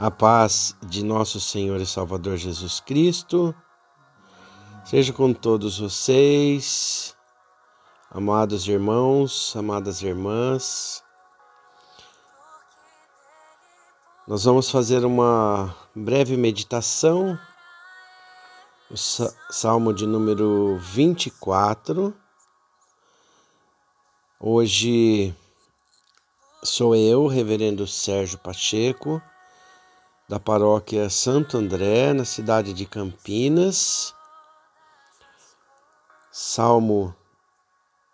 A paz de nosso Senhor e Salvador Jesus Cristo seja com todos vocês, amados irmãos, amadas irmãs. Nós vamos fazer uma breve meditação, o Salmo de número 24. Hoje sou eu, Reverendo Sérgio Pacheco da paróquia Santo André, na cidade de Campinas. Salmo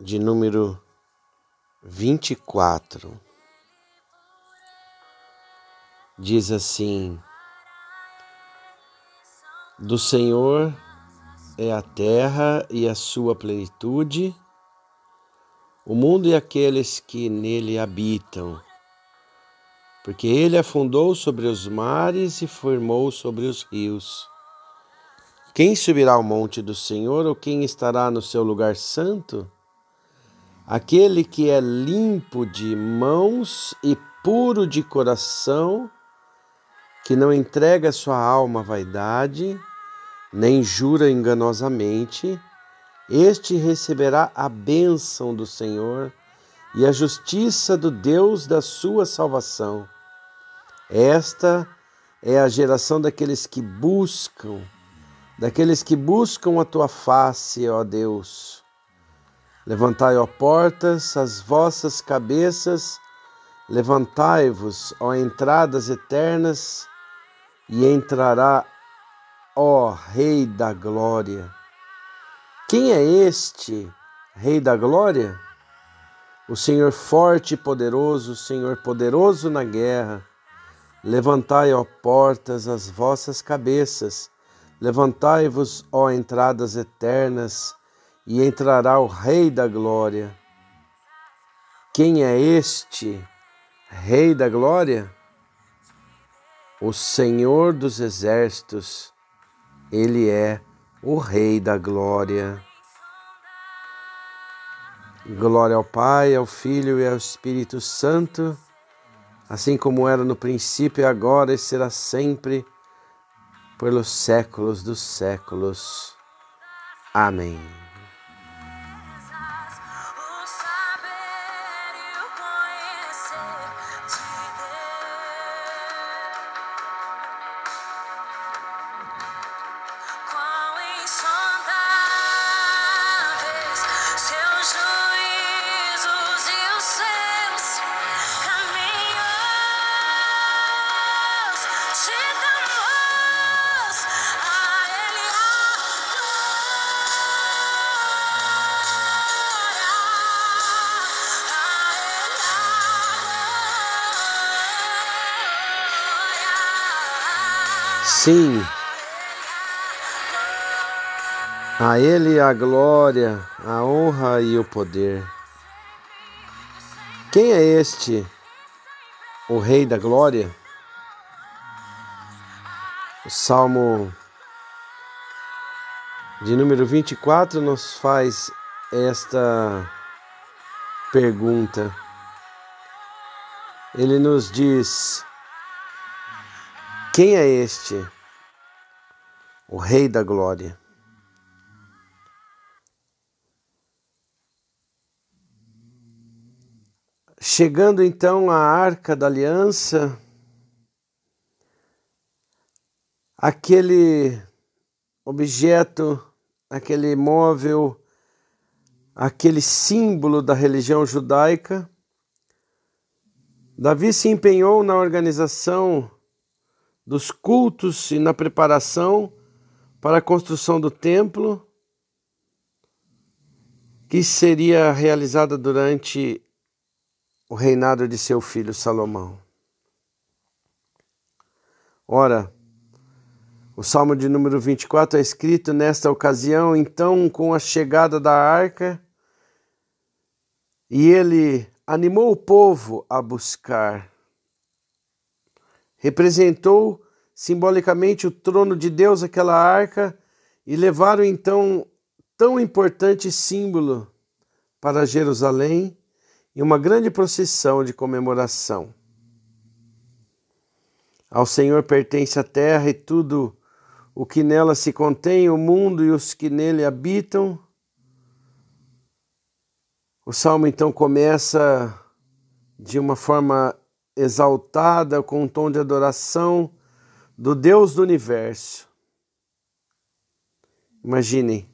de número 24. Diz assim: Do Senhor é a terra e a sua plenitude, o mundo e aqueles que nele habitam porque ele afundou sobre os mares e formou sobre os rios. Quem subirá ao monte do Senhor ou quem estará no seu lugar santo? Aquele que é limpo de mãos e puro de coração, que não entrega sua alma à vaidade, nem jura enganosamente, este receberá a bênção do Senhor e a justiça do Deus da sua salvação. Esta é a geração daqueles que buscam, daqueles que buscam a tua face, ó Deus. Levantai, ó portas, as vossas cabeças, levantai-vos, ó entradas eternas, e entrará, ó Rei da Glória. Quem é este Rei da Glória? O Senhor forte e poderoso, o Senhor poderoso na guerra. Levantai, ó portas, as vossas cabeças, levantai-vos, ó entradas eternas, e entrará o Rei da Glória. Quem é este Rei da Glória? O Senhor dos Exércitos, ele é o Rei da Glória. Glória ao Pai, ao Filho e ao Espírito Santo assim como era no princípio, agora e será sempre, pelos séculos dos séculos. Amém. Sim, a Ele a glória, a honra e o poder. Quem é este, o Rei da Glória? O Salmo de número 24 nos faz esta pergunta. Ele nos diz: quem é este? O Rei da Glória. Chegando então à Arca da Aliança, aquele objeto, aquele móvel, aquele símbolo da religião judaica, Davi se empenhou na organização dos cultos e na preparação para a construção do templo, que seria realizada durante o reinado de seu filho Salomão. Ora, o Salmo de número 24 é escrito nesta ocasião, então, com a chegada da arca, e ele animou o povo a buscar representou simbolicamente o trono de Deus, aquela arca, e levaram então tão importante símbolo para Jerusalém em uma grande procissão de comemoração. Ao Senhor pertence a terra e tudo o que nela se contém, o mundo e os que nele habitam. O salmo então começa de uma forma exaltada, com um tom de adoração do Deus do universo. Imaginem,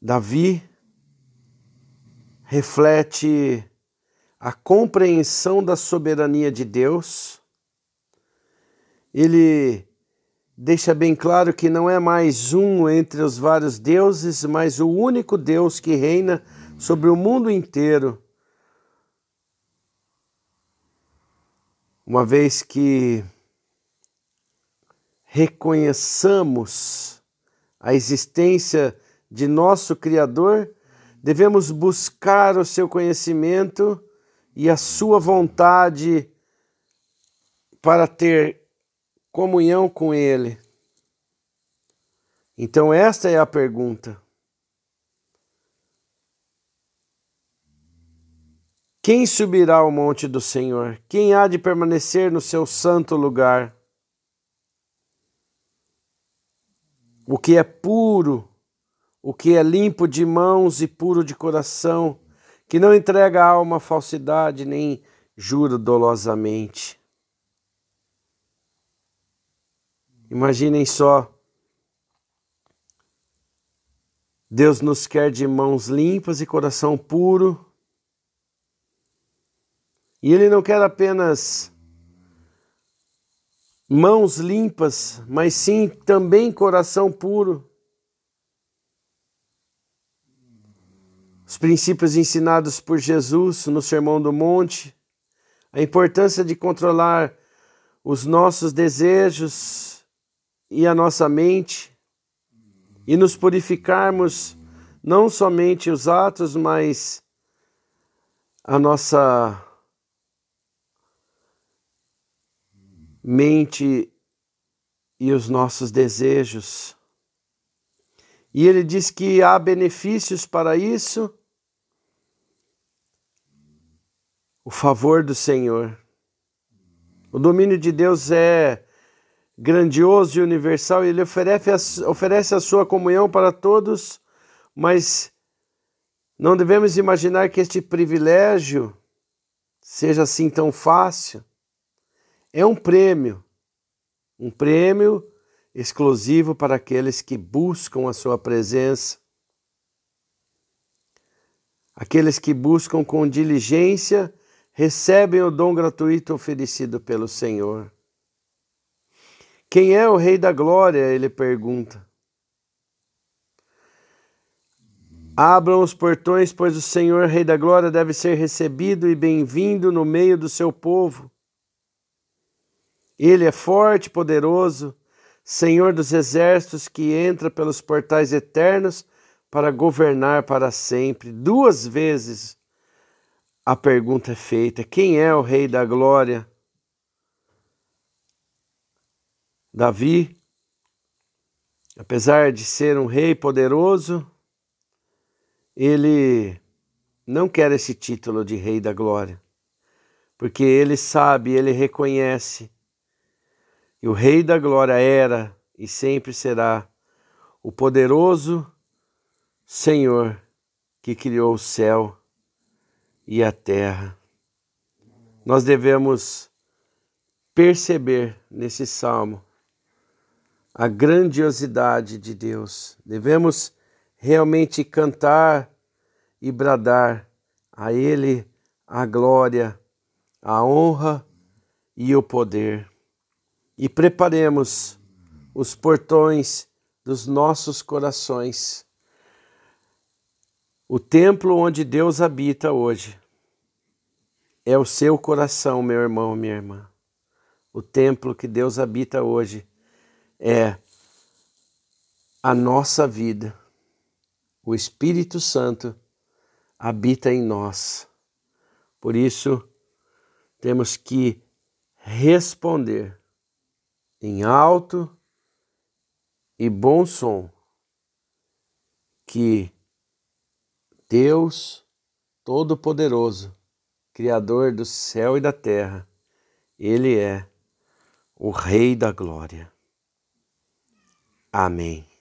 Davi reflete a compreensão da soberania de Deus. Ele deixa bem claro que não é mais um entre os vários deuses, mas o único Deus que reina sobre o mundo inteiro. Uma vez que reconheçamos a existência de nosso Criador, devemos buscar o seu conhecimento e a sua vontade para ter comunhão com Ele. Então, esta é a pergunta. Quem subirá ao monte do Senhor? Quem há de permanecer no seu santo lugar? O que é puro, o que é limpo de mãos e puro de coração, que não entrega a alma falsidade nem jura dolosamente. Imaginem só. Deus nos quer de mãos limpas e coração puro. E Ele não quer apenas mãos limpas, mas sim também coração puro. os princípios ensinados por Jesus no Sermão do Monte, a importância de controlar os nossos desejos e a nossa mente e nos purificarmos não somente os atos, mas a nossa mente e os nossos desejos. E ele diz que há benefícios para isso. O favor do Senhor. O domínio de Deus é grandioso e universal e ele oferece a, oferece a sua comunhão para todos, mas não devemos imaginar que este privilégio seja assim tão fácil. É um prêmio, um prêmio exclusivo para aqueles que buscam a sua presença, aqueles que buscam com diligência recebem o dom gratuito oferecido pelo Senhor. Quem é o Rei da Glória? Ele pergunta. Abram os portões, pois o Senhor, Rei da Glória, deve ser recebido e bem-vindo no meio do seu povo. Ele é forte, poderoso, Senhor dos exércitos que entra pelos portais eternos para governar para sempre. Duas vezes a pergunta é feita: quem é o Rei da Glória? Davi, apesar de ser um rei poderoso, ele não quer esse título de Rei da Glória, porque ele sabe, ele reconhece e o Rei da Glória era e sempre será o poderoso Senhor que criou o céu e a terra. Nós devemos perceber nesse salmo a grandiosidade de Deus. Devemos realmente cantar e bradar a Ele a glória, a honra e o poder e preparemos os portões dos nossos corações. O templo onde Deus habita hoje é o seu coração, meu irmão, minha irmã. O templo que Deus habita hoje é a nossa vida. O Espírito Santo habita em nós. Por isso, temos que responder em alto e bom som que Deus Todo-Poderoso, Criador do céu e da terra, Ele é o Rei da Glória. Amém.